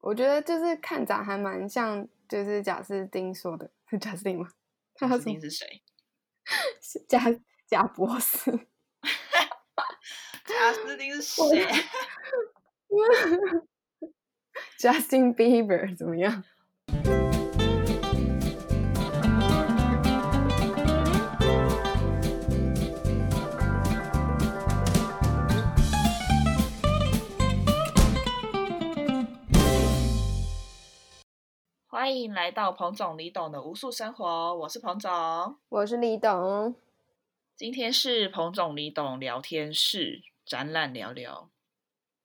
我觉得就是看展还蛮像，就是贾斯汀说的，是 贾斯汀吗？贾斯汀是谁？贾贾博士。贾斯汀是谁？Justin Bieber 怎么样？欢迎来到彭总李董的无数生活，我是彭总，我是李董。今天是彭总李董聊天室，展览聊聊，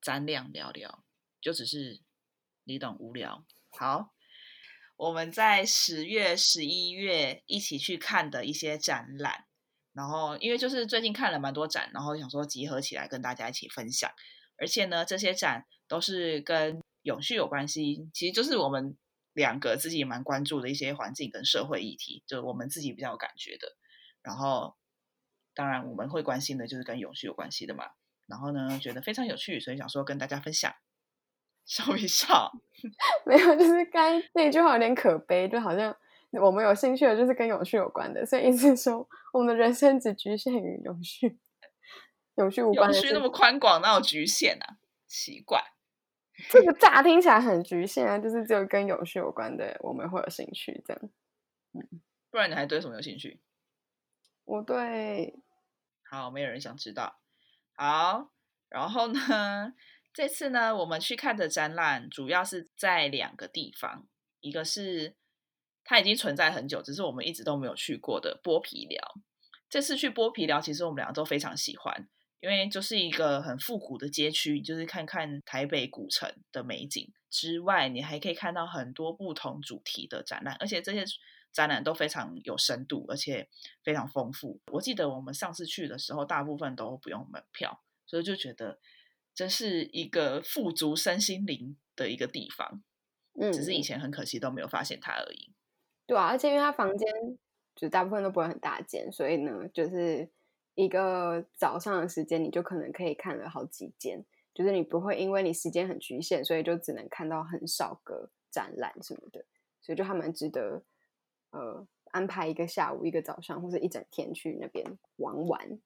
展览聊聊，就只是李董无聊。好，我们在十月、十一月一起去看的一些展览，然后因为就是最近看了蛮多展，然后想说集合起来跟大家一起分享。而且呢，这些展都是跟永续有关系，其实就是我们。两个自己也蛮关注的一些环境跟社会议题，就是我们自己比较有感觉的。然后，当然我们会关心的就是跟永续有关系的嘛。然后呢，觉得非常有趣，所以想说跟大家分享。笑一笑，没有，就是刚那句话有点可悲，就好像我们有兴趣的就是跟永续有关的，所以意思说我们的人生只局限于永续，永续无关。永续那么宽广，哪有局限啊？奇怪。这个乍听起来很局限啊，就是只有跟有趣有关的，我们会有兴趣这样。嗯，不然你还对什么有兴趣？我对……好，没有人想知道。好，然后呢？这次呢，我们去看的展览主要是在两个地方，一个是它已经存在很久，只是我们一直都没有去过的剥皮寮。这次去剥皮寮，其实我们两个都非常喜欢。因为就是一个很复古的街区，就是看看台北古城的美景之外，你还可以看到很多不同主题的展览，而且这些展览都非常有深度，而且非常丰富。我记得我们上次去的时候，大部分都不用门票，所以就觉得这是一个富足身心灵的一个地方。嗯，只是以前很可惜都没有发现它而已。对啊，而且因为它房间就大部分都不会很大间，所以呢，就是。一个早上的时间，你就可能可以看了好几间，就是你不会因为你时间很局限，所以就只能看到很少个展览什么的，所以就还蛮值得，呃，安排一个下午、一个早上或者一整天去那边玩玩。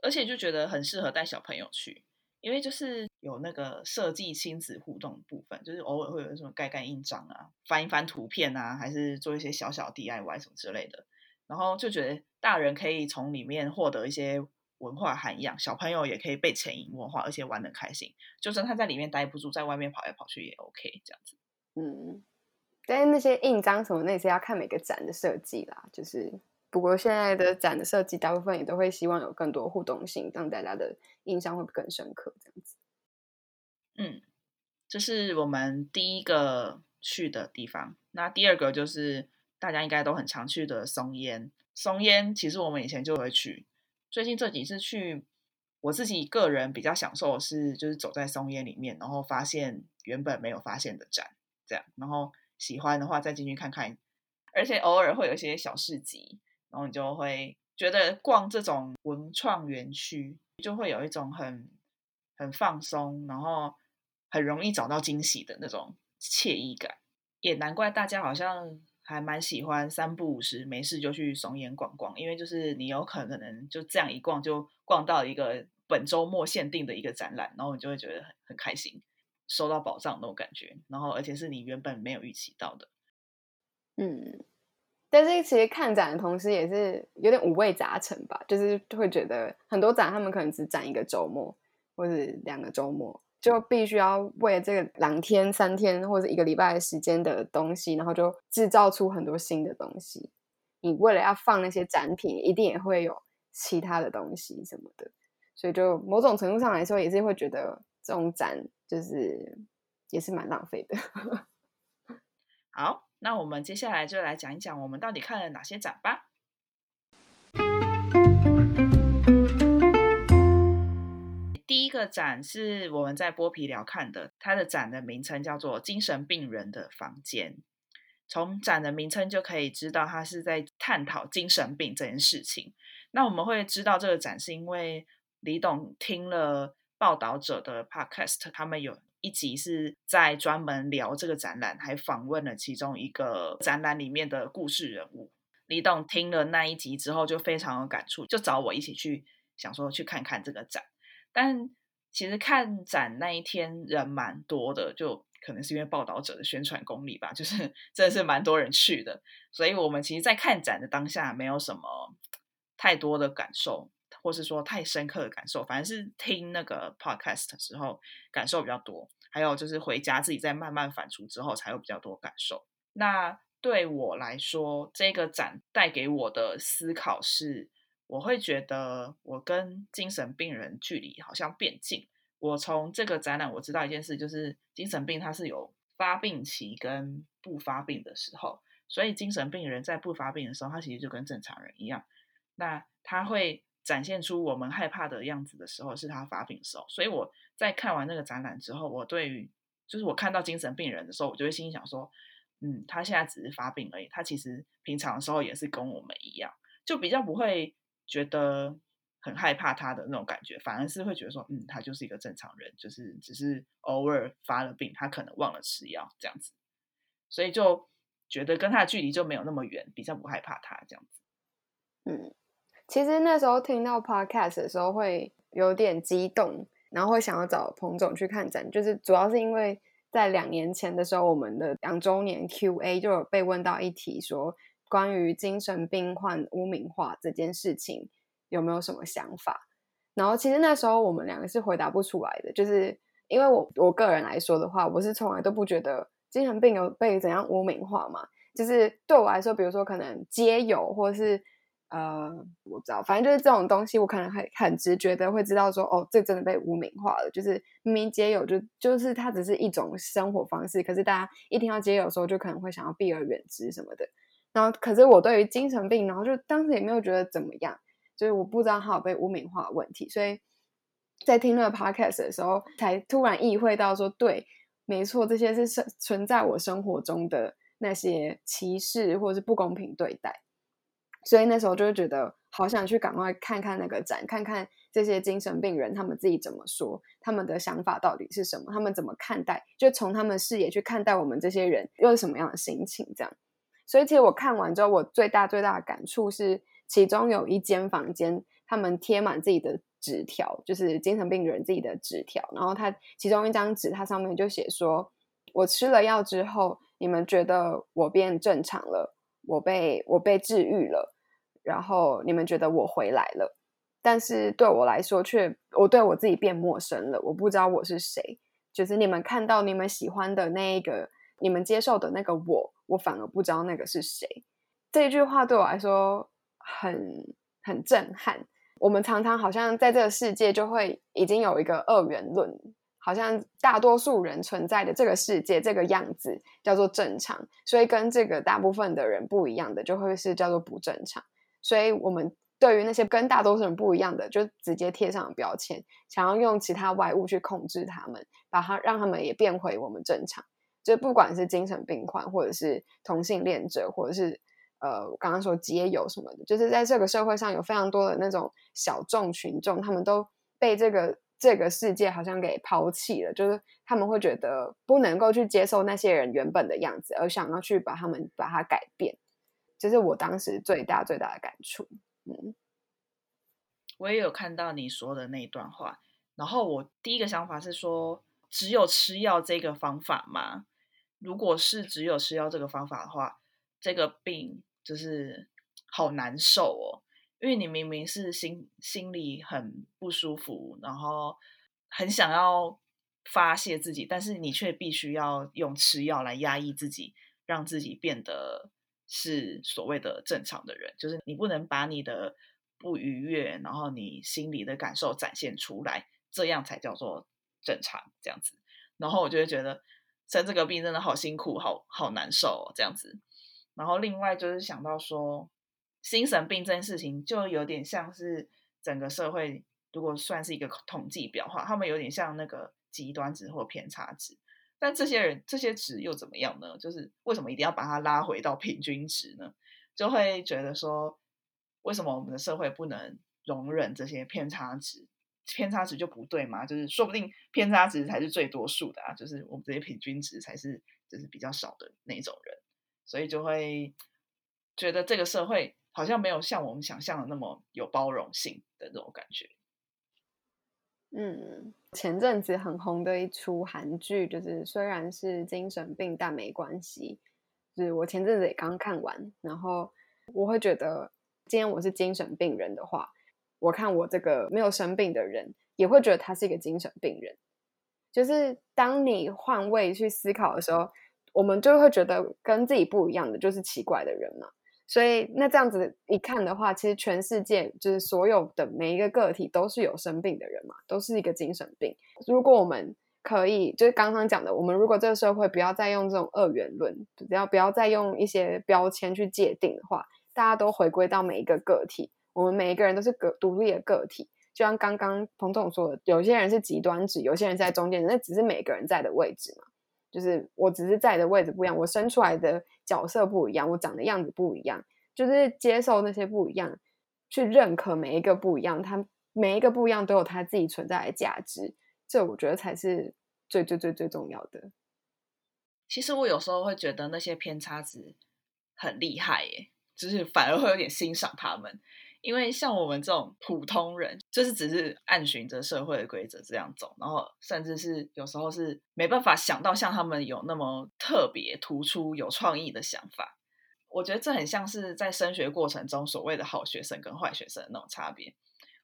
而且就觉得很适合带小朋友去，因为就是有那个设计亲子互动部分，就是偶尔会有什么盖盖印章啊、翻一翻图片啊，还是做一些小小 DIY 什么之类的。然后就觉得大人可以从里面获得一些文化涵养，小朋友也可以被潜移默化，而且玩的开心。就算他在里面待不住，在外面跑来跑去也 OK，这样子。嗯，但是那些印章什么那些要看每个展的设计啦。就是不过现在的展的设计，大部分也都会希望有更多互动性，让大家的印象会更深刻，这样子。嗯，这是我们第一个去的地方。那第二个就是。大家应该都很常去的松烟，松烟其实我们以前就会去，最近这几次去，我自己个人比较享受的是，就是走在松烟里面，然后发现原本没有发现的展，这样，然后喜欢的话再进去看看，而且偶尔会有一些小市集，然后你就会觉得逛这种文创园区，就会有一种很很放松，然后很容易找到惊喜的那种惬意感，也难怪大家好像。还蛮喜欢三不五时没事就去松烟逛逛，因为就是你有可能就这样一逛就逛到一个本周末限定的一个展览，然后你就会觉得很很开心，收到宝藏那种感觉，然后而且是你原本没有预期到的。嗯，但是其实看展的同时也是有点五味杂陈吧，就是会觉得很多展他们可能只展一个周末或者两个周末。就必须要为这个两天、三天或者一个礼拜的时间的东西，然后就制造出很多新的东西。你为了要放那些展品，一定也会有其他的东西什么的，所以就某种程度上来说，也是会觉得这种展就是也是蛮浪费的。好，那我们接下来就来讲一讲我们到底看了哪些展吧。第一个展是我们在剥皮寮看的，它的展的名称叫做《精神病人的房间》。从展的名称就可以知道，它是在探讨精神病这件事情。那我们会知道这个展，是因为李董听了报道者的 podcast，他们有一集是在专门聊这个展览，还访问了其中一个展览里面的故事人物。李董听了那一集之后就非常有感触，就找我一起去想说去看看这个展。但其实看展那一天人蛮多的，就可能是因为报道者的宣传功力吧，就是 真的是蛮多人去的。所以我们其实，在看展的当下没有什么太多的感受。或是说太深刻的感受，反正是听那个 podcast 的时候感受比较多，还有就是回家自己再慢慢反刍之后才有比较多感受。那对我来说，这个展带给我的思考是，我会觉得我跟精神病人距离好像变近。我从这个展览我知道一件事，就是精神病它是有发病期跟不发病的时候，所以精神病人在不发病的时候，他其实就跟正常人一样，那他会。展现出我们害怕的样子的时候，是他发病的时候。所以我在看完那个展览之后，我对于就是我看到精神病人的时候，我就会心想说，嗯，他现在只是发病而已，他其实平常的时候也是跟我们一样，就比较不会觉得很害怕他的那种感觉，反而是会觉得说，嗯，他就是一个正常人，就是只是偶尔发了病，他可能忘了吃药这样子，所以就觉得跟他的距离就没有那么远，比较不害怕他这样子，嗯。其实那时候听到 podcast 的时候会有点激动，然后会想要找彭总去看展，就是主要是因为在两年前的时候，我们的两周年 Q&A 就有被问到一题，说关于精神病患污名化这件事情有没有什么想法？然后其实那时候我们两个是回答不出来的，就是因为我我个人来说的话，我是从来都不觉得精神病有被怎样污名化嘛，就是对我来说，比如说可能街友或是。呃，我不知道，反正就是这种东西，我可能很很直觉的会知道说，哦，这真的被污名化了。就是明明街友就就是它只是一种生活方式，可是大家一听到街友的时候，就可能会想要避而远之什么的。然后，可是我对于精神病，然后就当时也没有觉得怎么样，就是我不知道他有被污名化的问题。所以在听那个 podcast 的时候，才突然意会到说，对，没错，这些是存存在我生活中的那些歧视或者是不公平对待。所以那时候就会觉得好想去赶快看看那个展，看看这些精神病人他们自己怎么说，他们的想法到底是什么，他们怎么看待，就从他们视野去看待我们这些人又是什么样的心情这样。所以其实我看完之后，我最大最大的感触是，其中有一间房间，他们贴满自己的纸条，就是精神病人自己的纸条，然后他其中一张纸，它上面就写说：“我吃了药之后，你们觉得我变正常了，我被我被治愈了。”然后你们觉得我回来了，但是对我来说，却我对我自己变陌生了。我不知道我是谁，就是你们看到你们喜欢的那一个，你们接受的那个我，我反而不知道那个是谁。这句话对我来说很很震撼。我们常常好像在这个世界就会已经有一个二元论，好像大多数人存在的这个世界这个样子叫做正常，所以跟这个大部分的人不一样的，就会是叫做不正常。所以，我们对于那些跟大多数人不一样的，就直接贴上标签，想要用其他外物去控制他们，把他让他们也变回我们正常。就不管是精神病患，或者是同性恋者，或者是呃，刚刚说街友什么的，就是在这个社会上有非常多的那种小众群众，他们都被这个这个世界好像给抛弃了，就是他们会觉得不能够去接受那些人原本的样子，而想要去把他们把它改变。这是我当时最大最大的感触。嗯，我也有看到你说的那一段话，然后我第一个想法是说，只有吃药这个方法吗？如果是只有吃药这个方法的话，这个病就是好难受哦，因为你明明是心心里很不舒服，然后很想要发泄自己，但是你却必须要用吃药来压抑自己，让自己变得。是所谓的正常的人，就是你不能把你的不愉悦，然后你心里的感受展现出来，这样才叫做正常。这样子，然后我就会觉得生这个病真的好辛苦，好好难受哦。这样子，然后另外就是想到说，精神病这件事情，就有点像是整个社会，如果算是一个统计表的话，他们有点像那个极端值或偏差值。但这些人这些值又怎么样呢？就是为什么一定要把它拉回到平均值呢？就会觉得说，为什么我们的社会不能容忍这些偏差值偏差值就不对嘛，就是说不定偏差值才是最多数的啊，就是我们这些平均值才是就是比较少的那种人，所以就会觉得这个社会好像没有像我们想象的那么有包容性的那种感觉。嗯，前阵子很红的一出韩剧，就是虽然是精神病，但没关系。就是我前阵子也刚看完，然后我会觉得，今天我是精神病人的话，我看我这个没有生病的人，也会觉得他是一个精神病人。就是当你换位去思考的时候，我们就会觉得跟自己不一样的就是奇怪的人嘛。所以，那这样子一看的话，其实全世界就是所有的每一个个体都是有生病的人嘛，都是一个精神病。如果我们可以，就是刚刚讲的，我们如果这个社会不要再用这种二元论，只要不要再用一些标签去界定的话，大家都回归到每一个个体，我们每一个人都是个独立的个体。就像刚刚彭总说的，有些人是极端值，有些人在中间，那只是每个人在的位置嘛。就是我只是在的位置不一样，我生出来的角色不一样，我长的样子不一样，就是接受那些不一样，去认可每一个不一样，他每一个不一样都有他自己存在的价值，这我觉得才是最最最最重要的。其实我有时候会觉得那些偏差值很厉害耶，就是反而会有点欣赏他们。因为像我们这种普通人，就是只是按循着社会的规则这样走，然后甚至是有时候是没办法想到像他们有那么特别突出、有创意的想法。我觉得这很像是在升学过程中所谓的好学生跟坏学生的那种差别。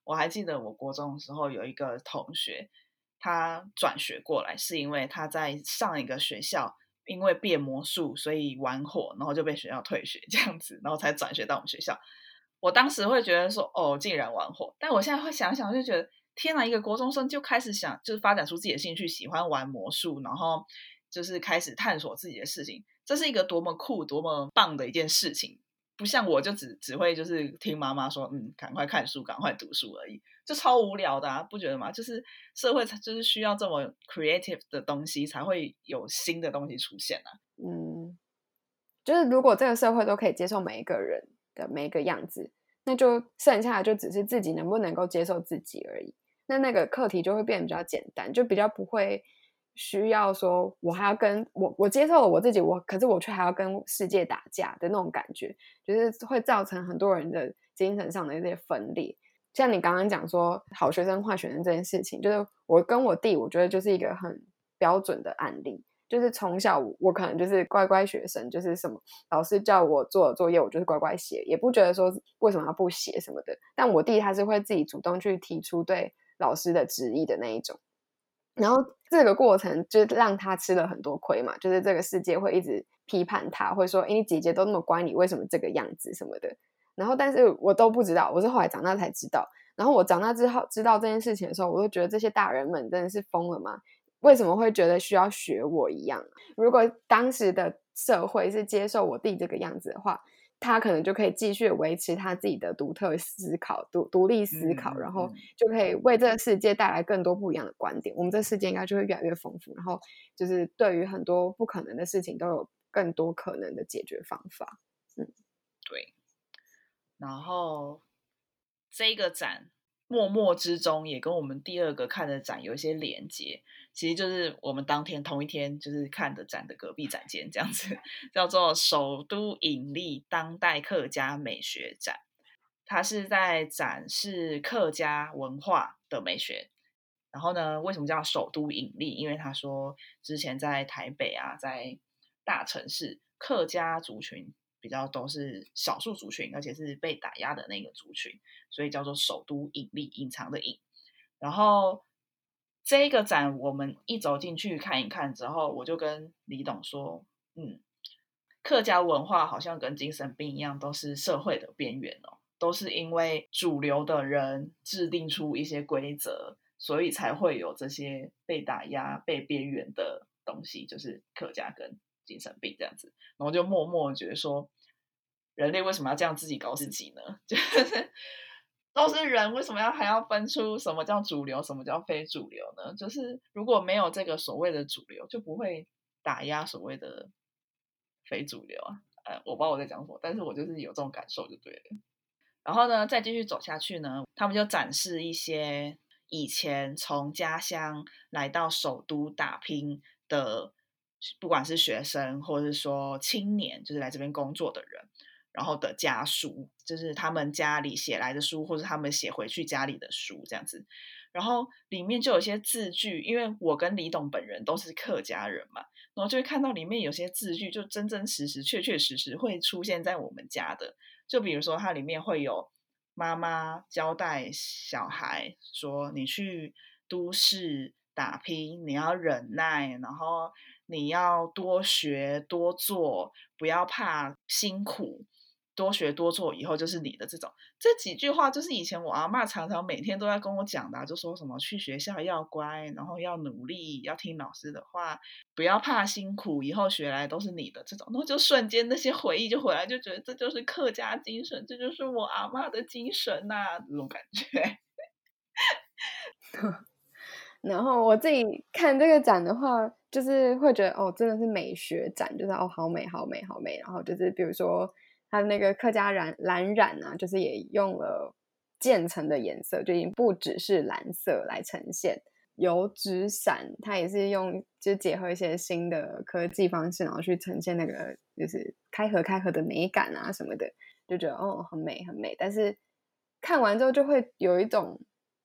我还记得我国中的时候有一个同学，他转学过来是因为他在上一个学校因为变魔术所以玩火，然后就被学校退学这样子，然后才转学到我们学校。我当时会觉得说，哦，竟然玩火！但我现在会想想，就觉得天哪，一个国中生就开始想，就是发展出自己的兴趣，喜欢玩魔术，然后就是开始探索自己的事情，这是一个多么酷、多么棒的一件事情。不像我就只只会就是听妈妈说，嗯，赶快看书，赶快读书而已，就超无聊的，啊，不觉得吗？就是社会就是需要这么 creative 的东西，才会有新的东西出现啊。嗯，就是如果这个社会都可以接受每一个人。的每一个样子，那就剩下的就只是自己能不能够接受自己而已。那那个课题就会变得比较简单，就比较不会需要说我还要跟我我接受了我自己，我可是我却还要跟世界打架的那种感觉，就是会造成很多人的精神上的一些分裂。像你刚刚讲说好学生坏学生这件事情，就是我跟我弟，我觉得就是一个很标准的案例。就是从小我可能就是乖乖学生，就是什么老师叫我做作业，我就是乖乖写，也不觉得说为什么要不写什么的。但我弟他是会自己主动去提出对老师的质疑的那一种，然后这个过程就让他吃了很多亏嘛。就是这个世界会一直批判他，会说：“哎，你姐姐都那么乖，你为什么这个样子什么的？”然后，但是我都不知道，我是后来长大才知道。然后我长大之后知道这件事情的时候，我就觉得这些大人们真的是疯了吗？为什么会觉得需要学我一样？如果当时的社会是接受我弟这个样子的话，他可能就可以继续维持他自己的独特思考、独独立思考，然后就可以为这个世界带来更多不一样的观点。我们这世界应该就会越来越丰富，然后就是对于很多不可能的事情都有更多可能的解决方法。嗯，对。然后这个展。默默之中也跟我们第二个看的展有一些连接，其实就是我们当天同一天就是看的展的隔壁展间这样子，叫做首都引力当代客家美学展，它是在展示客家文化的美学。然后呢，为什么叫首都引力？因为他说之前在台北啊，在大城市客家族群。比较都是少数族群，而且是被打压的那个族群，所以叫做首都隐秘隐藏的隐。然后这个展我们一走进去看一看之后，我就跟李董说：“嗯，客家文化好像跟精神病一样，都是社会的边缘哦，都是因为主流的人制定出一些规则，所以才会有这些被打压、被边缘的东西，就是客家跟。”精神病这样子，然后就默默觉得说，人类为什么要这样自己搞自己呢？就是都是人，为什么要还要分出什么叫主流，什么叫非主流呢？就是如果没有这个所谓的主流，就不会打压所谓的非主流啊。呃，我不知道我在讲什么，但是我就是有这种感受就对了。然后呢，再继续走下去呢，他们就展示一些以前从家乡来到首都打拼的，不管是学生或者是说青年，就是来这边工作的人，然后的家书，就是他们家里写来的书，或者他们写回去家里的书这样子。然后里面就有些字句，因为我跟李董本人都是客家人嘛，然后就会看到里面有些字句，就真真实实、确确实实会出现在我们家的。就比如说，它里面会有妈妈交代小孩说：“你去都市打拼，你要忍耐，然后你要多学多做，不要怕辛苦。”多学多做，以后就是你的这种这几句话，就是以前我阿妈常常每天都在跟我讲的，就说什么去学校要乖，然后要努力，要听老师的话，不要怕辛苦，以后学来都是你的这种，然后就瞬间那些回忆就回来，就觉得这就是客家精神，这就是我阿妈的精神呐，这种感觉。然后我自己看这个展的话，就是会觉得哦，真的是美学展，就是哦，好美，好美，好美。然后就是比如说。它那个客家染蓝染啊，就是也用了渐层的颜色，就已经不只是蓝色来呈现。油纸伞它也是用，就结合一些新的科技方式，然后去呈现那个就是开合开合的美感啊什么的，就觉得哦很美很美。但是看完之后就会有一种，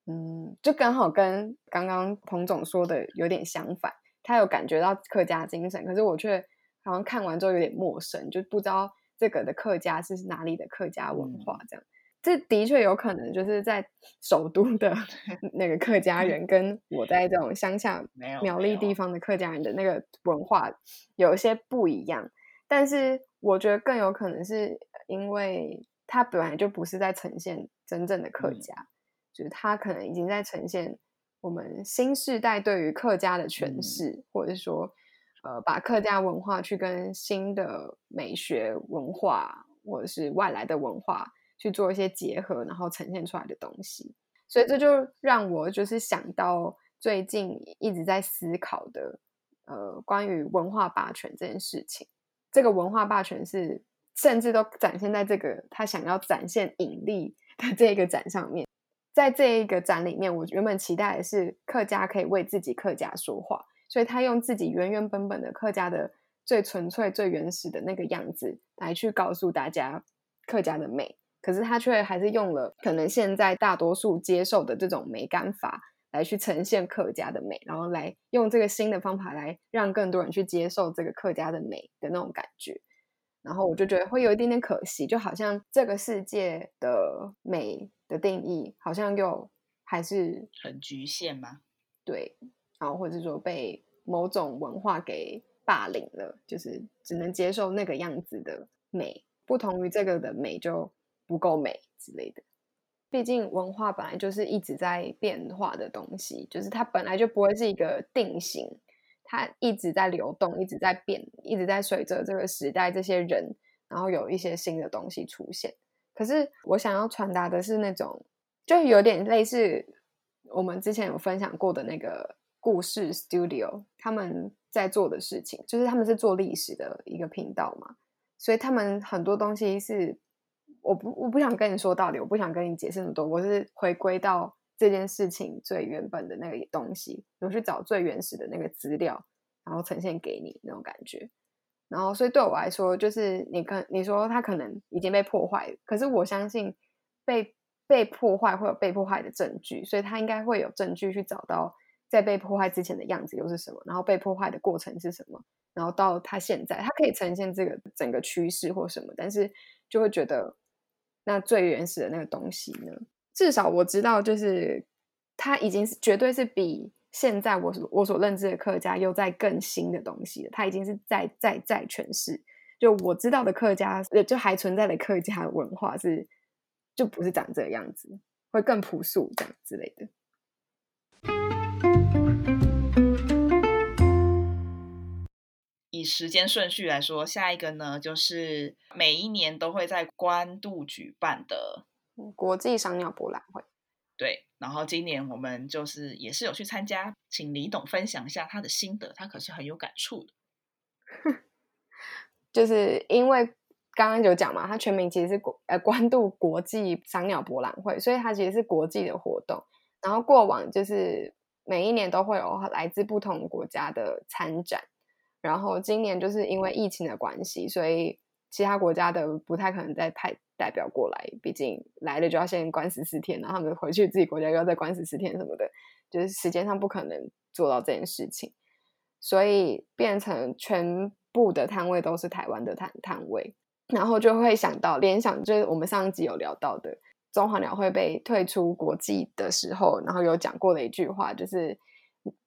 嗯，就刚好跟刚刚彭总说的有点相反。他有感觉到客家精神，可是我却好像看完之后有点陌生，就不知道。这个的客家是哪里的客家文化？这样，这的确有可能就是在首都的 那个客家人，跟我在这种乡下苗栗地方的客家人的那个文化有一些不一样。但是我觉得更有可能是因为他本来就不是在呈现真正的客家，就是他可能已经在呈现我们新时代对于客家的诠释，或者说。呃，把客家文化去跟新的美学文化或者是外来的文化去做一些结合，然后呈现出来的东西，所以这就让我就是想到最近一直在思考的，呃，关于文化霸权这件事情。这个文化霸权是甚至都展现在这个他想要展现引力的这个展上面。在这一个展里面，我原本期待的是客家可以为自己客家说话。所以他用自己原原本本的客家的最纯粹、最原始的那个样子来去告诉大家客家的美，可是他却还是用了可能现在大多数接受的这种美感法来去呈现客家的美，然后来用这个新的方法来让更多人去接受这个客家的美的那种感觉。然后我就觉得会有一点点可惜，就好像这个世界的美的定义好像又还是很局限吗？对。然后，或者说被某种文化给霸凌了，就是只能接受那个样子的美，不同于这个的美就不够美之类的。毕竟文化本来就是一直在变化的东西，就是它本来就不会是一个定型，它一直在流动，一直在变，一直在随着这个时代这些人，然后有一些新的东西出现。可是我想要传达的是那种，就有点类似我们之前有分享过的那个。故事 Studio 他们在做的事情，就是他们是做历史的一个频道嘛，所以他们很多东西是我不我不想跟你说道理，我不想跟你解释那么多，我是回归到这件事情最原本的那个东西，我去找最原始的那个资料，然后呈现给你那种感觉。然后，所以对我来说，就是你跟你说他可能已经被破坏，可是我相信被被破坏会有被破坏的证据，所以他应该会有证据去找到。在被破坏之前的样子又是什么？然后被破坏的过程是什么？然后到他现在，他可以呈现这个整个趋势或什么，但是就会觉得那最原始的那个东西呢？至少我知道，就是他已经是绝对是比现在我我所认知的客家又在更新的东西了。他已经是在在在诠释，就我知道的客家，就还存在的客家文化是就不是长这个样子，会更朴素这样之类的。以时间顺序来说，下一个呢，就是每一年都会在官渡举办的国际赏鸟博览会。对，然后今年我们就是也是有去参加，请李董分享一下他的心得，他可是很有感触的。就是因为刚刚有讲嘛，他全名其实是国呃关渡国际赏鸟博览会，所以它其实是国际的活动。然后过往就是每一年都会有来自不同国家的参展，然后今年就是因为疫情的关系，所以其他国家的不太可能再派代表过来，毕竟来了就要先关十四天，然后他们回去自己国家又要再关十四天什么的，就是时间上不可能做到这件事情，所以变成全部的摊位都是台湾的摊摊位，然后就会想到联想，就是我们上一集有聊到的。中华鸟会被退出国际的时候，然后有讲过的一句话，就是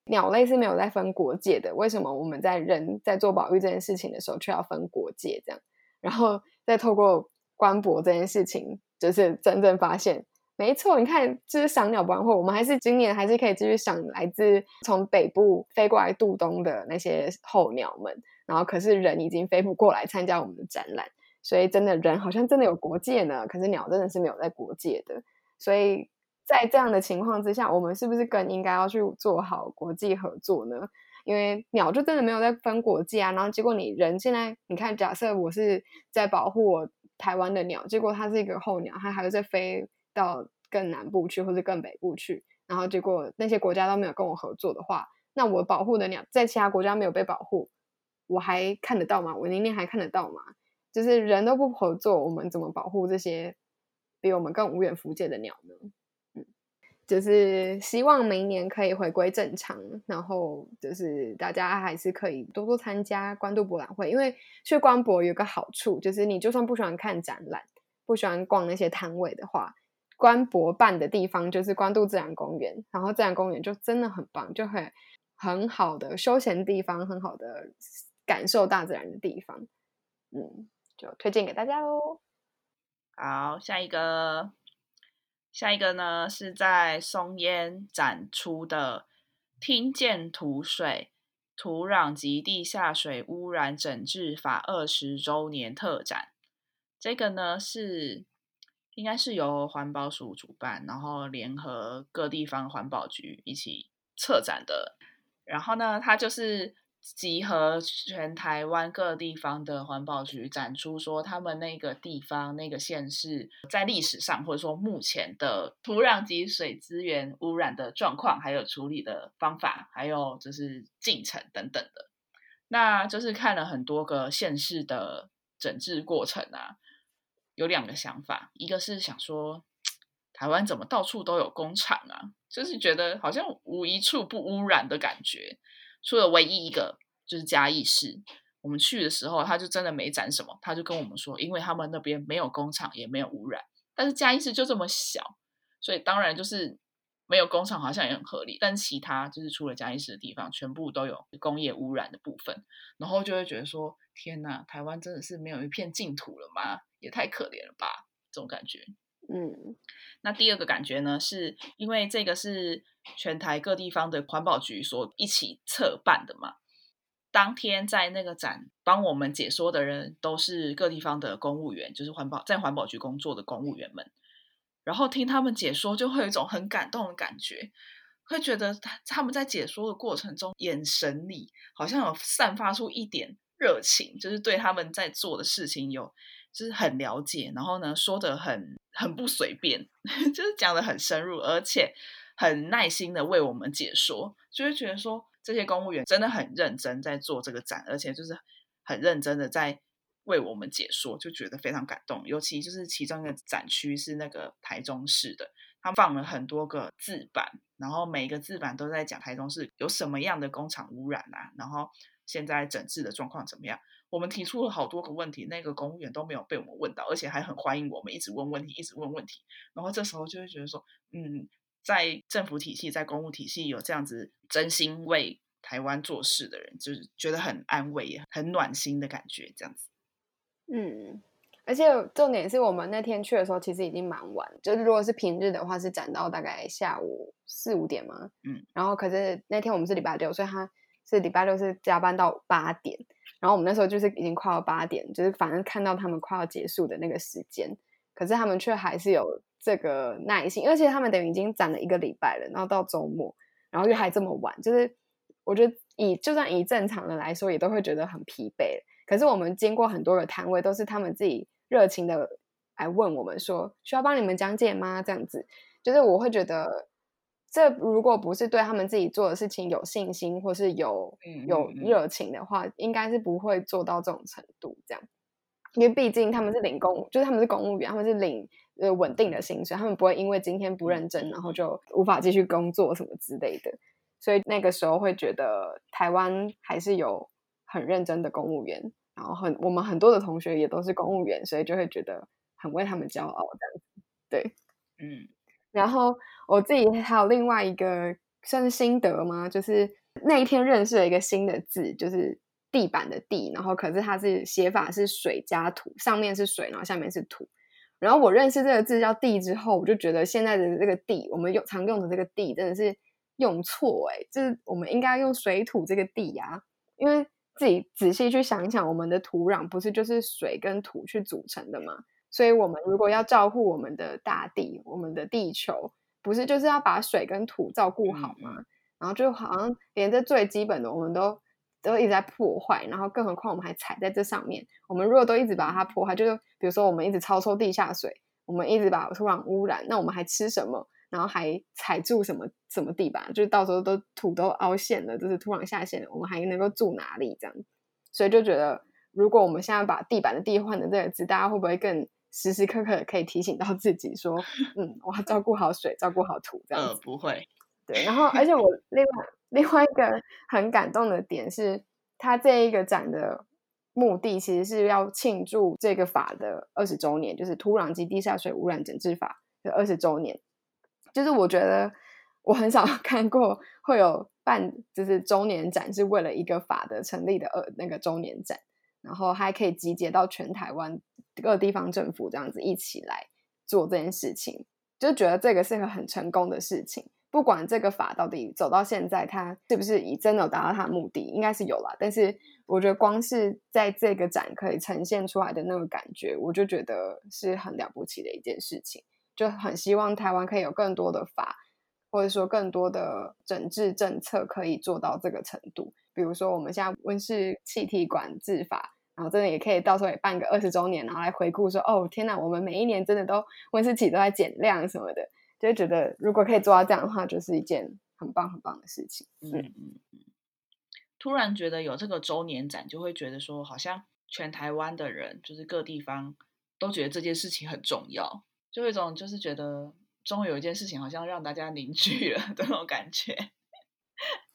鸟类是没有在分国界的。为什么我们在人在做保育这件事情的时候，却要分国界？这样，然后再透过关博这件事情，就是真正发现，没错，你看，就是赏鸟不完会，我们还是今年还是可以继续赏来自从北部飞过来渡冬的那些候鸟们。然后，可是人已经飞不过来参加我们的展览。所以，真的人好像真的有国界呢，可是鸟真的是没有在国界的。所以在这样的情况之下，我们是不是更应该要去做好国际合作呢？因为鸟就真的没有在分国界啊。然后结果你人现在，你看，假设我是在保护我台湾的鸟，结果它是一个候鸟，它还会再飞到更南部去或者更北部去，然后结果那些国家都没有跟我合作的话，那我保护的鸟在其他国家没有被保护，我还看得到吗？我明年还看得到吗？就是人都不合作，我们怎么保护这些比我们更无远弗届的鸟呢？就是希望明年可以回归正常，然后就是大家还是可以多多参加关渡博览会，因为去关博有个好处，就是你就算不喜欢看展览，不喜欢逛那些摊位的话，关博办的地方就是关渡自然公园，然后自然公园就真的很棒，就很很好的休闲地方，很好的感受大自然的地方，嗯。就推荐给大家喽。好，下一个，下一个呢是在松烟展出的“听见土水土壤及地下水污染整治法”二十周年特展。这个呢是应该是由环保署主办，然后联合各地方环保局一起策展的。然后呢，它就是。集合全台湾各地方的环保局展出，说他们那个地方、那个县市在历史上或者说目前的土壤及水资源污染的状况，还有处理的方法，还有就是进程等等的。那就是看了很多个县市的整治过程啊，有两个想法，一个是想说台湾怎么到处都有工厂啊，就是觉得好像无一处不污染的感觉。除了唯一一个就是嘉义市，我们去的时候，他就真的没展什么，他就跟我们说，因为他们那边没有工厂，也没有污染。但是嘉义市就这么小，所以当然就是没有工厂，好像也很合理。但其他就是除了嘉义市的地方，全部都有工业污染的部分，然后就会觉得说，天呐，台湾真的是没有一片净土了吗？也太可怜了吧，这种感觉。嗯，那第二个感觉呢，是因为这个是全台各地方的环保局所一起策办的嘛。当天在那个展帮我们解说的人都是各地方的公务员，就是环保在环保局工作的公务员们。然后听他们解说，就会有一种很感动的感觉，会觉得他他们在解说的过程中，眼神里好像有散发出一点热情，就是对他们在做的事情有。就是很了解，然后呢，说的很很不随便，就是讲的很深入，而且很耐心的为我们解说，就会觉得说这些公务员真的很认真在做这个展，而且就是很认真的在为我们解说，就觉得非常感动。尤其就是其中一个展区是那个台中市的，他放了很多个字板，然后每一个字板都在讲台中市有什么样的工厂污染啊，然后现在整治的状况怎么样。我们提出了好多个问题，那个公务员都没有被我们问到，而且还很欢迎我们一直问问题，一直问问题。然后这时候就会觉得说，嗯，在政府体系、在公务体系有这样子真心为台湾做事的人，就是觉得很安慰，也很暖心的感觉。这样子，嗯，而且重点是我们那天去的时候，其实已经蛮晚，就是如果是平日的话，是展到大概下午四五点嘛。嗯，然后可是那天我们是礼拜六，所以他是礼拜六是加班到八点。然后我们那时候就是已经快要八点，就是反正看到他们快要结束的那个时间，可是他们却还是有这个耐心，而且他们等于已经攒了一个礼拜了，然后到周末，然后又还这么晚，就是我觉得以就算以正常的来说，也都会觉得很疲惫。可是我们经过很多个摊位，都是他们自己热情的来问我们说，需要帮你们讲解吗？这样子，就是我会觉得这如果不是对他们自己做的事情有信心，或是有有热情的话，应该是不会做到这种程度。这样，因为毕竟他们是领公，就是他们是公务员，他们是领呃稳定的薪水，他们不会因为今天不认真，然后就无法继续工作什么之类的。所以那个时候会觉得台湾还是有很认真的公务员，然后很我们很多的同学也都是公务员，所以就会觉得很为他们骄傲这样子。对，嗯。然后我自己还有另外一个算是心得吗？就是那一天认识了一个新的字，就是地板的地，然后可是它是写法是水加土，上面是水，然后下面是土。然后我认识这个字叫地之后，我就觉得现在的这个地，我们用常用的这个地真的是用错哎，就是我们应该用水土这个地呀，因为自己仔细去想一想，我们的土壤不是就是水跟土去组成的吗？所以，我们如果要照顾我们的大地、我们的地球，不是就是要把水跟土照顾好吗？然后就好像连这最基本的，我们都都一直在破坏，然后更何况我们还踩在这上面。我们如果都一直把它破坏，就是比如说我们一直超抽地下水，我们一直把土壤污染，那我们还吃什么？然后还踩住什么什么地板？就是到时候都土都凹陷了，就是土壤下陷了，我们还能够住哪里？这样，所以就觉得，如果我们现在把地板的地换成这个字，大家会不会更？时时刻刻可以提醒到自己说，嗯，我要照顾好水，照顾好土，这样子。呃，不会。对，然后而且我 另外另外一个很感动的点是，他这一个展的目的其实是要庆祝这个法的二十周年，就是土壤及地下水污染整治法的二十周年。就是我觉得我很少 看过会有办就是周年展是为了一个法的成立的二那个周年展。然后还可以集结到全台湾各地方政府这样子一起来做这件事情，就觉得这个是个很成功的事情。不管这个法到底走到现在，它是不是已真的达到它的目的，应该是有了。但是我觉得光是在这个展可以呈现出来的那个感觉，我就觉得是很了不起的一件事情。就很希望台湾可以有更多的法，或者说更多的整治政策可以做到这个程度。比如说，我们现在温室气体管制法，然后真的也可以到时候也办个二十周年，然后来回顾说，哦，天哪，我们每一年真的都温室气都在减量什么的，就觉得如果可以做到这样的话，就是一件很棒很棒的事情。嗯嗯嗯。突然觉得有这个周年展，就会觉得说，好像全台湾的人，就是各地方都觉得这件事情很重要，就有一种就是觉得终于有一件事情好像让大家凝聚了 的那种感觉。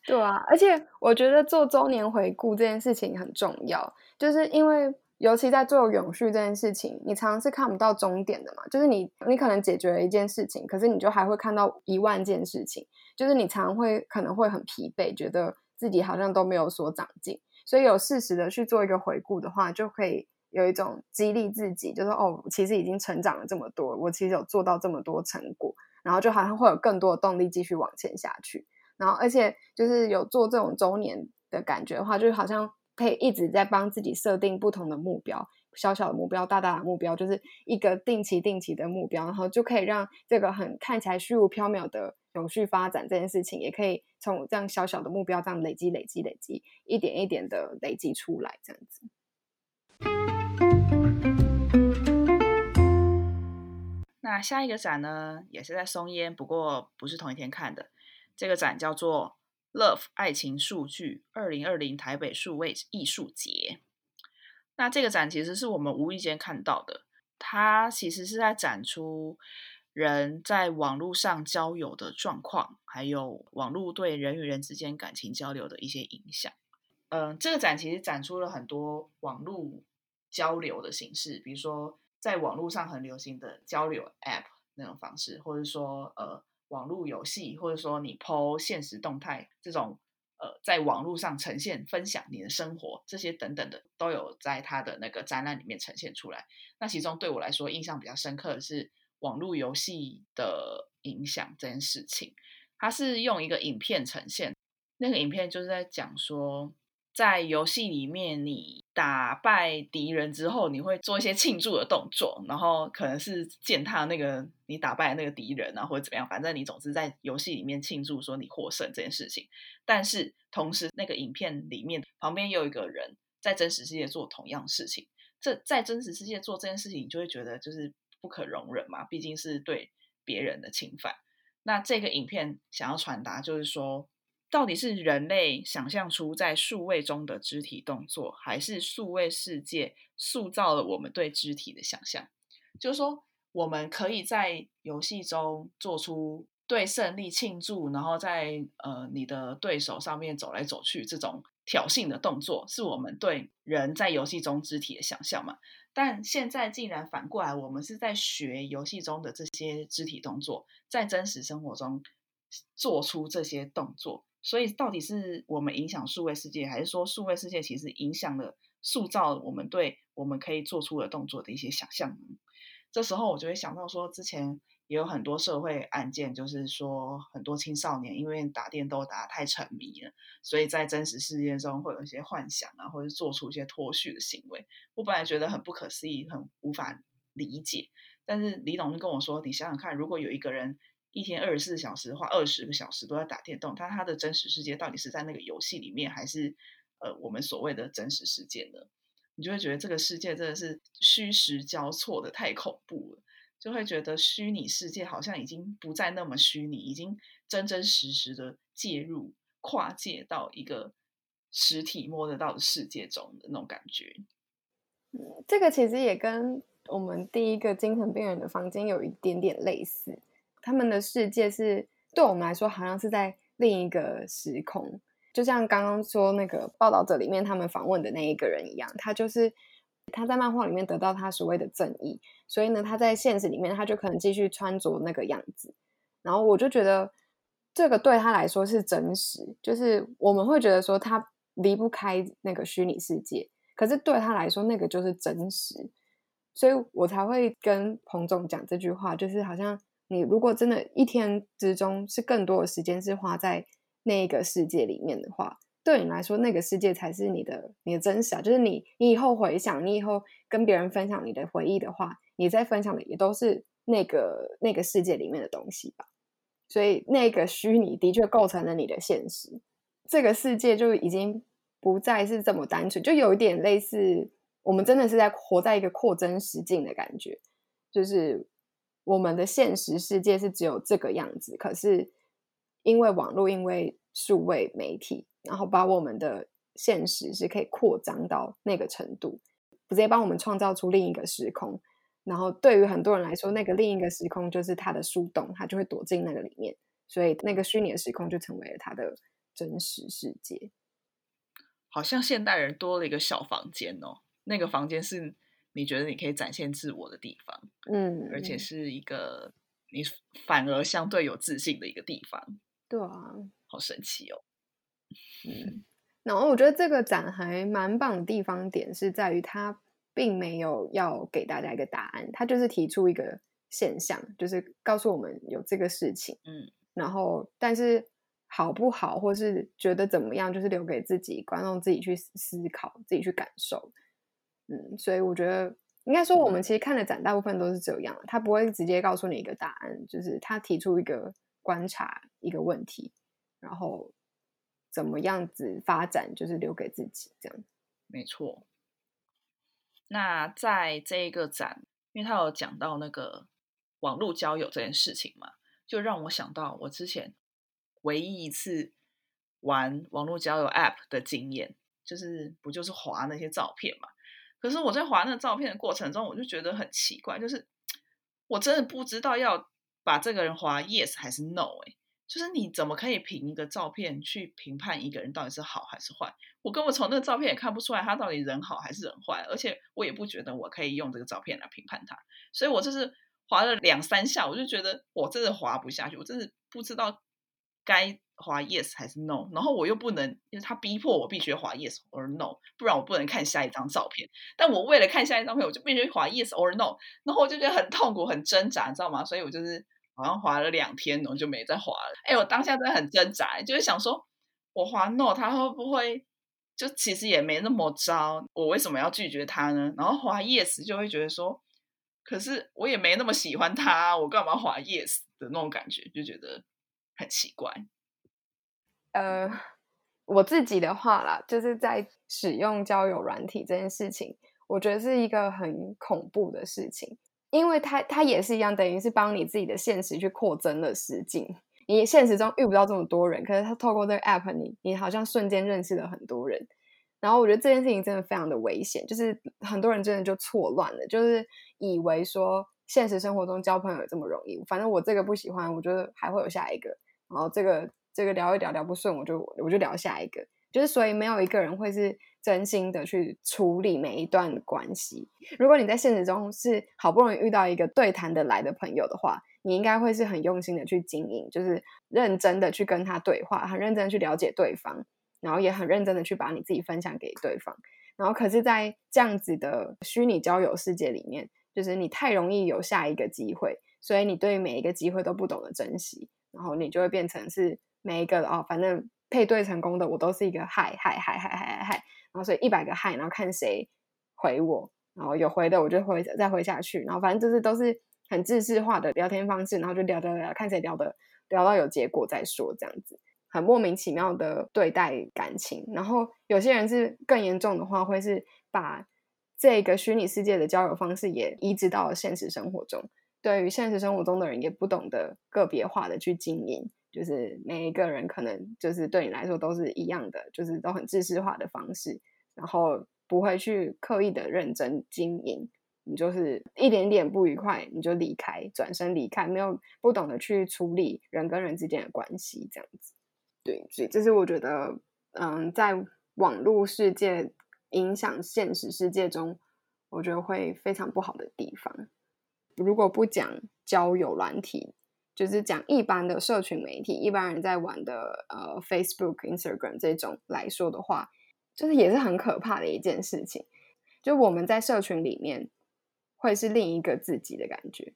对啊，而且我觉得做周年回顾这件事情很重要，就是因为尤其在做永续这件事情，你常常是看不到终点的嘛。就是你你可能解决了一件事情，可是你就还会看到一万件事情，就是你常会可能会很疲惫，觉得自己好像都没有所长进。所以有适时的去做一个回顾的话，就可以有一种激励自己，就是哦，其实已经成长了这么多，我其实有做到这么多成果，然后就好像会有更多的动力继续往前下去。然后，而且就是有做这种周年的感觉的话，就好像可以一直在帮自己设定不同的目标，小小的目标、大大的目标，就是一个定期、定期的目标，然后就可以让这个很看起来虚无缥缈的永续发展这件事情，也可以从这样小小的目标这样累积、累积、累积，一点一点的累积出来，这样子。那下一个展呢，也是在松烟，不过不是同一天看的。这个展叫做 “Love 爱情数据二零二零台北数位艺术节”。那这个展其实是我们无意间看到的，它其实是在展出人在网络上交友的状况，还有网络对人与人之间感情交流的一些影响。嗯，这个展其实展出了很多网络交流的形式，比如说在网络上很流行的交流 App 那种方式，或者说呃。网络游戏，或者说你 PO 现实动态这种，呃，在网络上呈现、分享你的生活，这些等等的，都有在他的那个展览里面呈现出来。那其中对我来说印象比较深刻的是网络游戏的影响这件事情。它是用一个影片呈现，那个影片就是在讲说。在游戏里面，你打败敌人之后，你会做一些庆祝的动作，然后可能是践踏那个你打败那个敌人啊，或者怎么样，反正你总是在游戏里面庆祝说你获胜这件事情。但是同时，那个影片里面旁边有一个人在真实世界做同样事情，这在真实世界做这件事情，你就会觉得就是不可容忍嘛，毕竟是对别人的侵犯。那这个影片想要传达就是说，到底是人类想象出在数位中的肢体动作，还是数位世界塑造了我们对肢体的想象？就是说，我们可以在游戏中做出对胜利庆祝，然后在呃你的对手上面走来走去这种挑衅的动作，是我们对人在游戏中肢体的想象嘛？但现在竟然反过来，我们是在学游戏中的这些肢体动作，在真实生活中做出这些动作。所以，到底是我们影响数位世界，还是说数位世界其实影响了、塑造我们对我们可以做出的动作的一些想象呢？这时候，我就会想到说，之前。也有很多社会案件，就是说很多青少年因为打电动打太沉迷了，所以在真实世界中会有一些幻想啊，或者做出一些脱序的行为。我本来觉得很不可思议，很无法理解。但是李董就跟我说：“你想想看，如果有一个人一天二十四小时或二十个小时都在打电动，他他的真实世界到底是在那个游戏里面，还是呃我们所谓的真实世界呢？你就会觉得这个世界真的是虚实交错的，太恐怖了。”就会觉得虚拟世界好像已经不再那么虚拟，已经真真实实的介入、跨界到一个实体摸得到的世界中的那种感觉。嗯，这个其实也跟我们第一个精神病人的房间有一点点类似。他们的世界是对我们来说好像是在另一个时空，就像刚刚说那个报道者里面他们访问的那一个人一样，他就是。他在漫画里面得到他所谓的正义，所以呢，他在现实里面他就可能继续穿着那个样子。然后我就觉得这个对他来说是真实，就是我们会觉得说他离不开那个虚拟世界，可是对他来说那个就是真实，所以我才会跟彭总讲这句话，就是好像你如果真的一天之中是更多的时间是花在那个世界里面的话。对你来说，那个世界才是你的你的真实啊！就是你，你以后回想，你以后跟别人分享你的回忆的话，你在分享的也都是那个那个世界里面的东西吧。所以，那个虚拟的确构成了你的现实。这个世界就已经不再是这么单纯，就有一点类似我们真的是在活在一个扩增实境的感觉，就是我们的现实世界是只有这个样子，可是因为网络，因为数位媒体。然后把我们的现实是可以扩张到那个程度，直接帮我们创造出另一个时空。然后对于很多人来说，那个另一个时空就是他的树洞，他就会躲进那个里面，所以那个虚拟的时空就成为了他的真实世界。好像现代人多了一个小房间哦，那个房间是你觉得你可以展现自我的地方，嗯，而且是一个你反而相对有自信的一个地方。对啊，好神奇哦。嗯，然后我觉得这个展还蛮棒的地方点是在于，它并没有要给大家一个答案，它就是提出一个现象，就是告诉我们有这个事情。嗯，然后但是好不好，或是觉得怎么样，就是留给自己观众自己去思考，自己去感受。嗯，所以我觉得应该说，我们其实看的展大部分都是这样，他不会直接告诉你一个答案，就是他提出一个观察一个问题，然后。怎么样子发展，就是留给自己这样。没错。那在这一个展，因为他有讲到那个网络交友这件事情嘛，就让我想到我之前唯一一次玩网络交友 App 的经验，就是不就是划那些照片嘛？可是我在划那个照片的过程中，我就觉得很奇怪，就是我真的不知道要把这个人划 Yes 还是 No 哎。就是你怎么可以凭一个照片去评判一个人到底是好还是坏？我根本从那个照片也看不出来他到底人好还是人坏，而且我也不觉得我可以用这个照片来评判他。所以我就是划了两三下，我就觉得我真的划不下去，我真的不知道该划 yes 还是 no。然后我又不能，因为他逼迫我必须划 yes or no，不然我不能看下一张照片。但我为了看下一张照片，我就必须划 yes or no。然后我就觉得很痛苦、很挣扎，你知道吗？所以我就是。好像滑了两天，然后就没再滑了。哎，我当下真的很挣扎，就是想说，我滑 no，他会不会就其实也没那么糟？我为什么要拒绝他呢？然后滑 yes 就会觉得说，可是我也没那么喜欢他，我干嘛滑 yes 的那种感觉，就觉得很奇怪。呃，我自己的话啦，就是在使用交友软体这件事情，我觉得是一个很恐怖的事情。因为它它也是一样，等于是帮你自己的现实去扩增了实境，你现实中遇不到这么多人，可是他透过这个 app，你你好像瞬间认识了很多人。然后我觉得这件事情真的非常的危险，就是很多人真的就错乱了，就是以为说现实生活中交朋友这么容易，反正我这个不喜欢，我觉得还会有下一个，然后这个这个聊一聊聊不顺，我就我就聊下一个，就是所以没有一个人会是真心的去处理每一段关系。如果你在现实中是好不容易遇到一个对谈的来的朋友的话，你应该会是很用心的去经营，就是认真的去跟他对话，很认真的去了解对方。然后也很认真的去把你自己分享给对方，然后可是，在这样子的虚拟交友世界里面，就是你太容易有下一个机会，所以你对每一个机会都不懂得珍惜，然后你就会变成是每一个哦，反正配对成功的我都是一个嗨嗨嗨嗨嗨嗨，然后所以一百个嗨，然后看谁回我，然后有回的我就回再回下去，然后反正就是都是很自式化的聊天方式，然后就聊聊聊，看谁聊的聊到有结果再说这样子。很莫名其妙的对待感情，然后有些人是更严重的话，会是把这个虚拟世界的交友方式也移植到了现实生活中。对于现实生活中的人，也不懂得个别化的去经营，就是每一个人可能就是对你来说都是一样的，就是都很知识化的方式，然后不会去刻意的认真经营。你就是一点点不愉快，你就离开，转身离开，没有不懂得去处理人跟人之间的关系，这样子。对，所以这是我觉得，嗯，在网络世界影响现实世界中，我觉得会非常不好的地方。如果不讲交友软体，就是讲一般的社群媒体，一般人在玩的呃 Facebook、Instagram 这种来说的话，就是也是很可怕的一件事情。就我们在社群里面，会是另一个自己的感觉。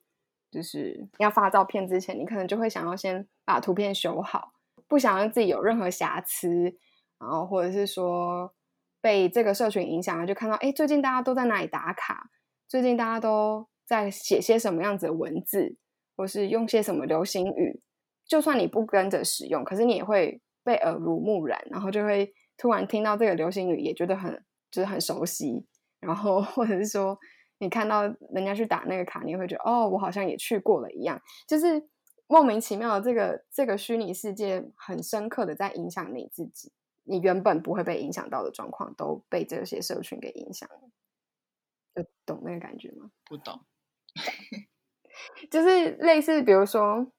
就是要发照片之前，你可能就会想要先把图片修好。不想让自己有任何瑕疵，然后或者是说被这个社群影响，就看到哎，最近大家都在哪里打卡？最近大家都在写些什么样子的文字，或是用些什么流行语？就算你不跟着使用，可是你也会被耳濡目染，然后就会突然听到这个流行语，也觉得很就是很熟悉。然后或者是说，你看到人家去打那个卡，你也会觉得哦，我好像也去过了一样，就是。莫名其妙的这个这个虚拟世界很深刻的在影响你自己，你原本不会被影响到的状况都被这些社群给影响了，就懂那个感觉吗？不懂，就是类似比如说，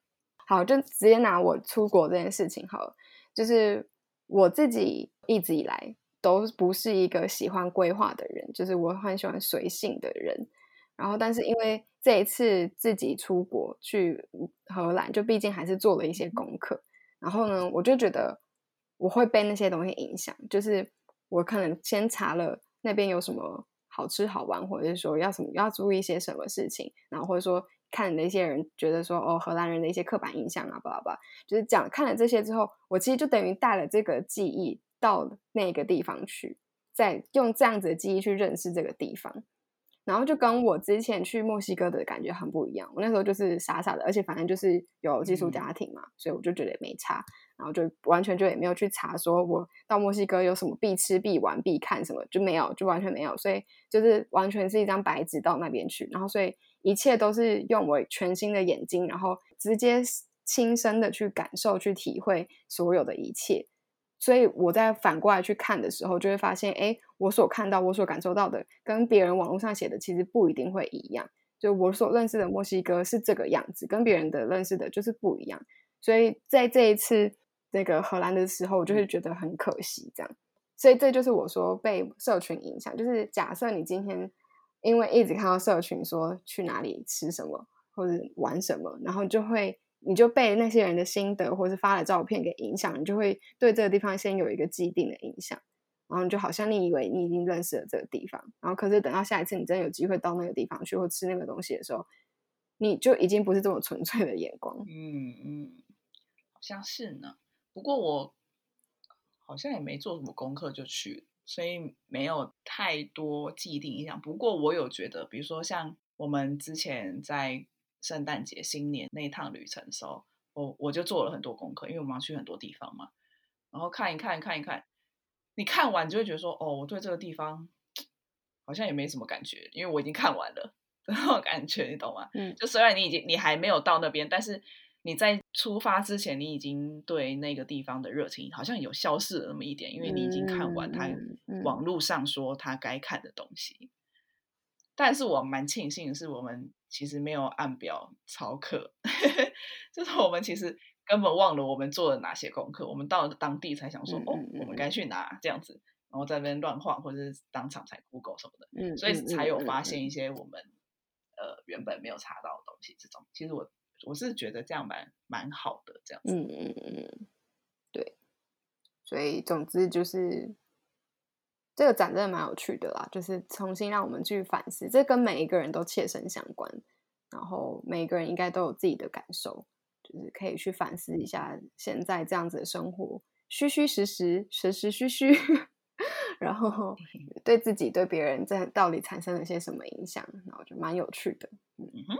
好，就直接拿我出国这件事情好了，就是我自己一直以来都不是一个喜欢规划的人，就是我很喜欢随性的人。然后，但是因为这一次自己出国去荷兰，就毕竟还是做了一些功课。然后呢，我就觉得我会被那些东西影响，就是我可能先查了那边有什么好吃好玩，或者是说要什么要注意一些什么事情，然后或者说看那些人觉得说哦，荷兰人的一些刻板印象啊，巴拉巴拉，就是讲看了这些之后，我其实就等于带了这个记忆到那个地方去，再用这样子的记忆去认识这个地方。然后就跟我之前去墨西哥的感觉很不一样。我那时候就是傻傻的，而且反正就是有寄宿家庭嘛，所以我就觉得也没差。然后就完全就也没有去查，说我到墨西哥有什么必吃、必玩、必看什么，就没有，就完全没有。所以就是完全是一张白纸到那边去。然后所以一切都是用我全新的眼睛，然后直接亲身的去感受、去体会所有的一切。所以我在反过来去看的时候，就会发现，哎，我所看到、我所感受到的，跟别人网络上写的其实不一定会一样。就我所认识的墨西哥是这个样子，跟别人的认识的就是不一样。所以在这一次那个荷兰的时候，我就会觉得很可惜，这样。所以这就是我说被社群影响，就是假设你今天因为一直看到社群说去哪里吃什么或者玩什么，然后就会。你就被那些人的心得或是发的照片给影响，你就会对这个地方先有一个既定的印象，然后就好像你以为你已经认识了这个地方，然后可是等到下一次你真的有机会到那个地方去或吃那个东西的时候，你就已经不是这么纯粹的眼光。嗯嗯，好像是呢。不过我好像也没做什么功课就去，所以没有太多既定印象。不过我有觉得，比如说像我们之前在。圣诞节、新年那一趟旅程的时候，我我就做了很多功课，因为我们要去很多地方嘛。然后看一看，看一看，你看完就会觉得说，哦，我对这个地方好像也没什么感觉，因为我已经看完了，那种感觉，你懂吗？嗯。就虽然你已经你还没有到那边，但是你在出发之前，你已经对那个地方的热情好像有消逝了那么一点，因为你已经看完他网络上说他该看的东西。但是我蛮庆幸的是，我们其实没有按表操课，就是我们其实根本忘了我们做了哪些功课，我们到了当地才想说，哦，我们该去哪这样子，然后在那边乱晃，或者是当场才 Google 什么的，嗯，所以才有发现一些我们呃原本没有查到的东西。这种其实我。我是觉得这样蛮蛮好的，这样子。嗯嗯嗯，对。所以总之就是这个展真的蛮有趣的啦，就是重新让我们去反思，这跟每一个人都切身相关。然后每一个人应该都有自己的感受，就是可以去反思一下现在这样子的生活，虚虚实实，实实虚虚，然后 对自己对别人在到底产生了些什么影响，然后就蛮有趣的。嗯哼。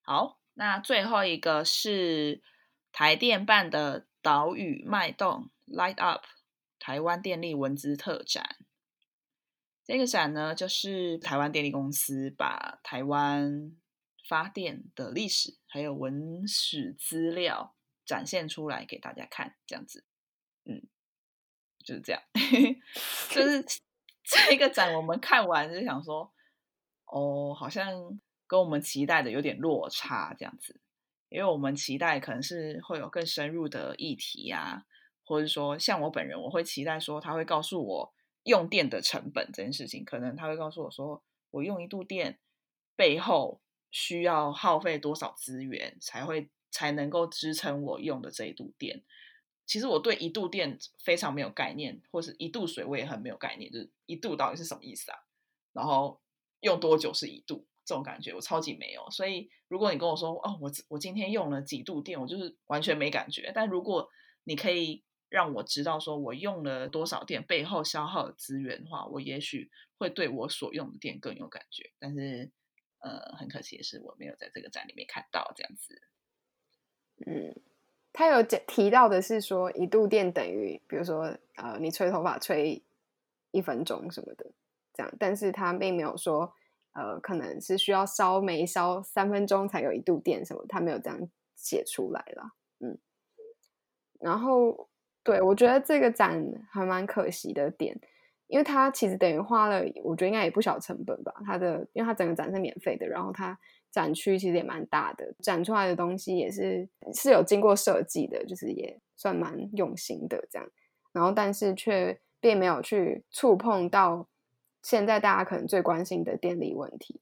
好，那最后一个是台电办的岛屿脉动 （Light Up） 台湾电力文资特展。这个展呢，就是台湾电力公司把台湾发电的历史还有文史资料展现出来给大家看，这样子。嗯，就是这样，就是这个展我们看完就想说，哦，好像。跟我们期待的有点落差，这样子，因为我们期待可能是会有更深入的议题呀，或者说像我本人，我会期待说他会告诉我用电的成本这件事情，可能他会告诉我说，我用一度电背后需要耗费多少资源才会才能够支撑我用的这一度电。其实我对一度电非常没有概念，或是一度水我也很没有概念，就是一度到底是什么意思啊？然后用多久是一度？这种感觉我超级没有，所以如果你跟我说哦，我我今天用了几度电，我就是完全没感觉。但如果你可以让我知道说我用了多少电背后消耗的资源的话，我也许会对我所用的电更有感觉。但是呃，很可惜的是我没有在这个站里面看到这样子。嗯，他有提到的是说一度电等于比如说呃你吹头发吹一分钟什么的这样，但是他并没有说。呃，可能是需要烧煤烧三分钟才有一度电什么，他没有这样写出来了。嗯，然后对我觉得这个展还蛮可惜的点，因为它其实等于花了，我觉得应该也不小成本吧。它的，因为它整个展是免费的，然后它展区其实也蛮大的，展出来的东西也是是有经过设计的，就是也算蛮用心的这样。然后但是却并没有去触碰到。现在大家可能最关心的电力问题，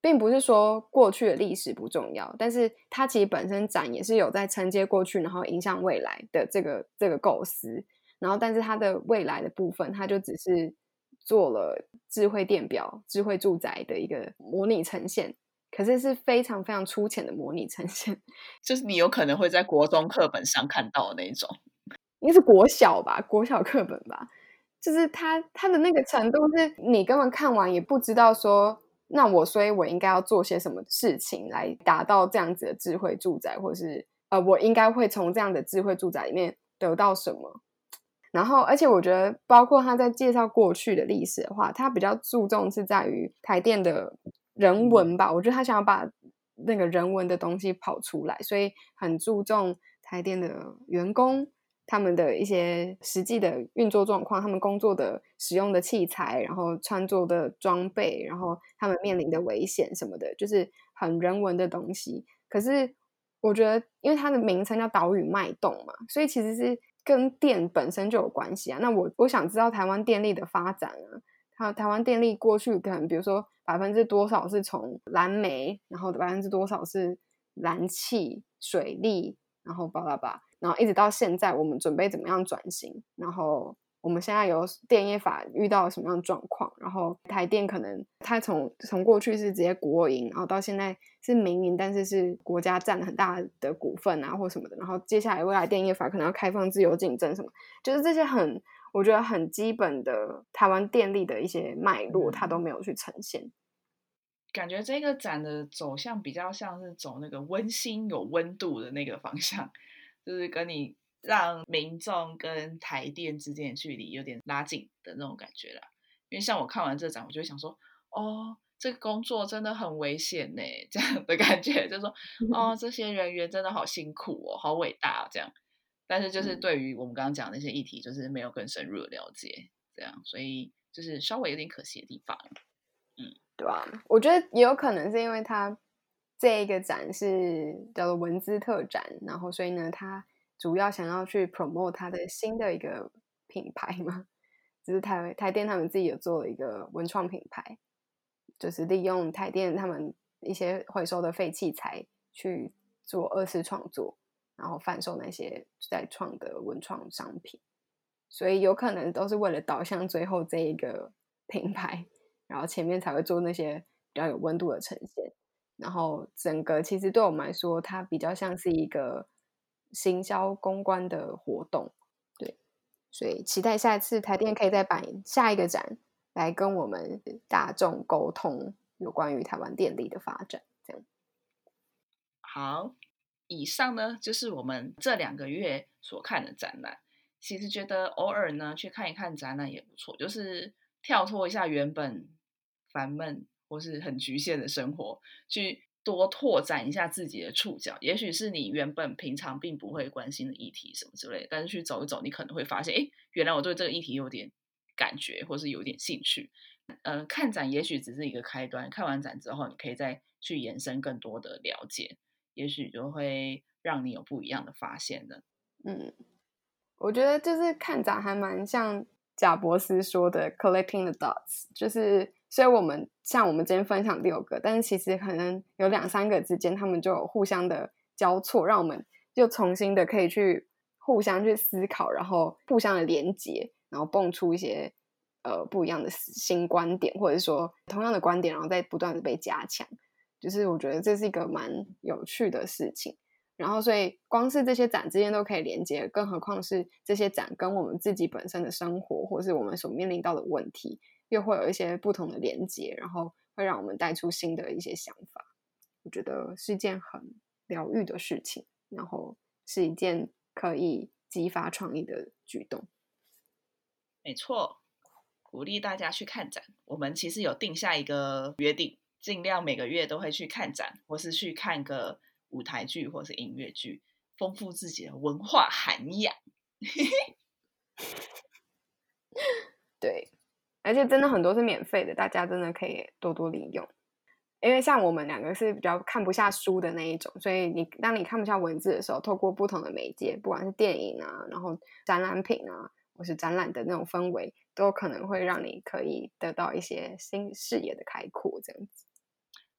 并不是说过去的历史不重要，但是它其实本身展也是有在承接过去，然后影响未来的这个这个构思。然后，但是它的未来的部分，它就只是做了智慧电表、智慧住宅的一个模拟呈现，可是是非常非常粗浅的模拟呈现，就是你有可能会在国中课本上看到的那种，应该是国小吧，国小课本吧。就是他他的那个程度，是你根本看完也不知道说，那我所以我应该要做些什么事情来达到这样子的智慧住宅，或是呃，我应该会从这样的智慧住宅里面得到什么？然后，而且我觉得，包括他在介绍过去的历史的话，他比较注重是在于台电的人文吧。我觉得他想要把那个人文的东西跑出来，所以很注重台电的员工。他们的一些实际的运作状况，他们工作的使用的器材，然后穿着的装备，然后他们面临的危险什么的，就是很人文的东西。可是我觉得，因为它的名称叫岛屿脉动嘛，所以其实是跟电本身就有关系啊。那我我想知道台湾电力的发展啊，它台湾电力过去可能比如说百分之多少是从蓝煤，然后百分之多少是燃气、水利，然后巴拉巴。然后一直到现在，我们准备怎么样转型？然后我们现在有电业法遇到什么样的状况？然后台电可能它从从过去是直接国营，然后到现在是民营，但是是国家占了很大的股份啊，或什么的。然后接下来未来电业法可能要开放自由竞争什么，就是这些很我觉得很基本的台湾电力的一些脉络，它都没有去呈现。感觉这个展的走向比较像是走那个温馨有温度的那个方向。就是跟你让民众跟台电之间的距离有点拉近的那种感觉啦。因为像我看完这展，我就会想说，哦，这个工作真的很危险呢，这样的感觉，就说 哦，这些人员真的好辛苦哦，好伟大这样。但是就是对于我们刚刚讲那些议题，就是没有更深入的了解，这样，所以就是稍微有点可惜的地方。嗯，对吧？我觉得也有可能是因为它这一个展是叫做文字特展，然后所以呢，它主要想要去 promote 它的新的一个品牌嘛，就是台台电他们自己有做了一个文创品牌。就是利用台电他们一些回收的废器材去做二次创作，然后贩售那些在创的文创商品，所以有可能都是为了导向最后这一个品牌，然后前面才会做那些比较有温度的呈现。然后整个其实对我们来说，它比较像是一个行销公关的活动，对，所以期待下一次台电可以再办下一个展。来跟我们大众沟通有关于台湾电力的发展，这样。好，以上呢就是我们这两个月所看的展览。其实觉得偶尔呢去看一看展览也不错，就是跳脱一下原本烦闷或是很局限的生活，去多拓展一下自己的触角。也许是你原本平常并不会关心的议题什么之类，但是去走一走，你可能会发现，哎，原来我对这个议题有点。感觉或是有点兴趣，呃，看展也许只是一个开端。看完展之后，你可以再去延伸更多的了解，也许就会让你有不一样的发现的。嗯，我觉得就是看展还蛮像贾博斯说的 “collecting the dots”，就是所以我们像我们今天分享六个，但是其实可能有两三个之间，他们就有互相的交错，让我们又重新的可以去互相去思考，然后互相的连接。然后蹦出一些呃不一样的新观点，或者说同样的观点，然后再不断的被加强，就是我觉得这是一个蛮有趣的事情。然后，所以光是这些展之间都可以连接，更何况是这些展跟我们自己本身的生活，或是我们所面临到的问题，又会有一些不同的连接，然后会让我们带出新的一些想法。我觉得是一件很疗愈的事情，然后是一件可以激发创意的举动。没错，鼓励大家去看展。我们其实有定下一个约定，尽量每个月都会去看展，或是去看个舞台剧或是音乐剧，丰富自己的文化涵养。对，而且真的很多是免费的，大家真的可以多多利用。因为像我们两个是比较看不下书的那一种，所以你当你看不下文字的时候，透过不同的媒介，不管是电影啊，然后展览品啊。或是展览的那种氛围，都可能会让你可以得到一些新视野的开阔，这样子。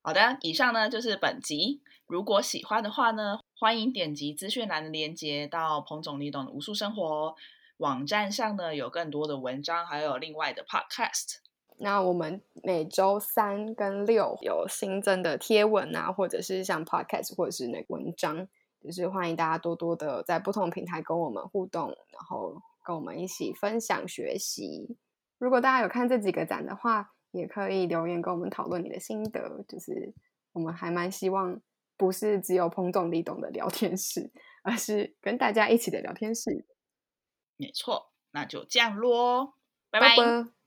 好的，以上呢就是本集。如果喜欢的话呢，欢迎点击资讯栏的链接到彭总你懂的无数生活网站上呢，有更多的文章，还有另外的 podcast。那我们每周三跟六有新增的贴文啊，或者是像 podcast 或者是那文章，就是欢迎大家多多的在不同平台跟我们互动，然后。跟我们一起分享学习。如果大家有看这几个展的话，也可以留言跟我们讨论你的心得。就是我们还蛮希望，不是只有彭总理懂的聊天室，而是跟大家一起的聊天室。没错，那就这样喽，拜拜。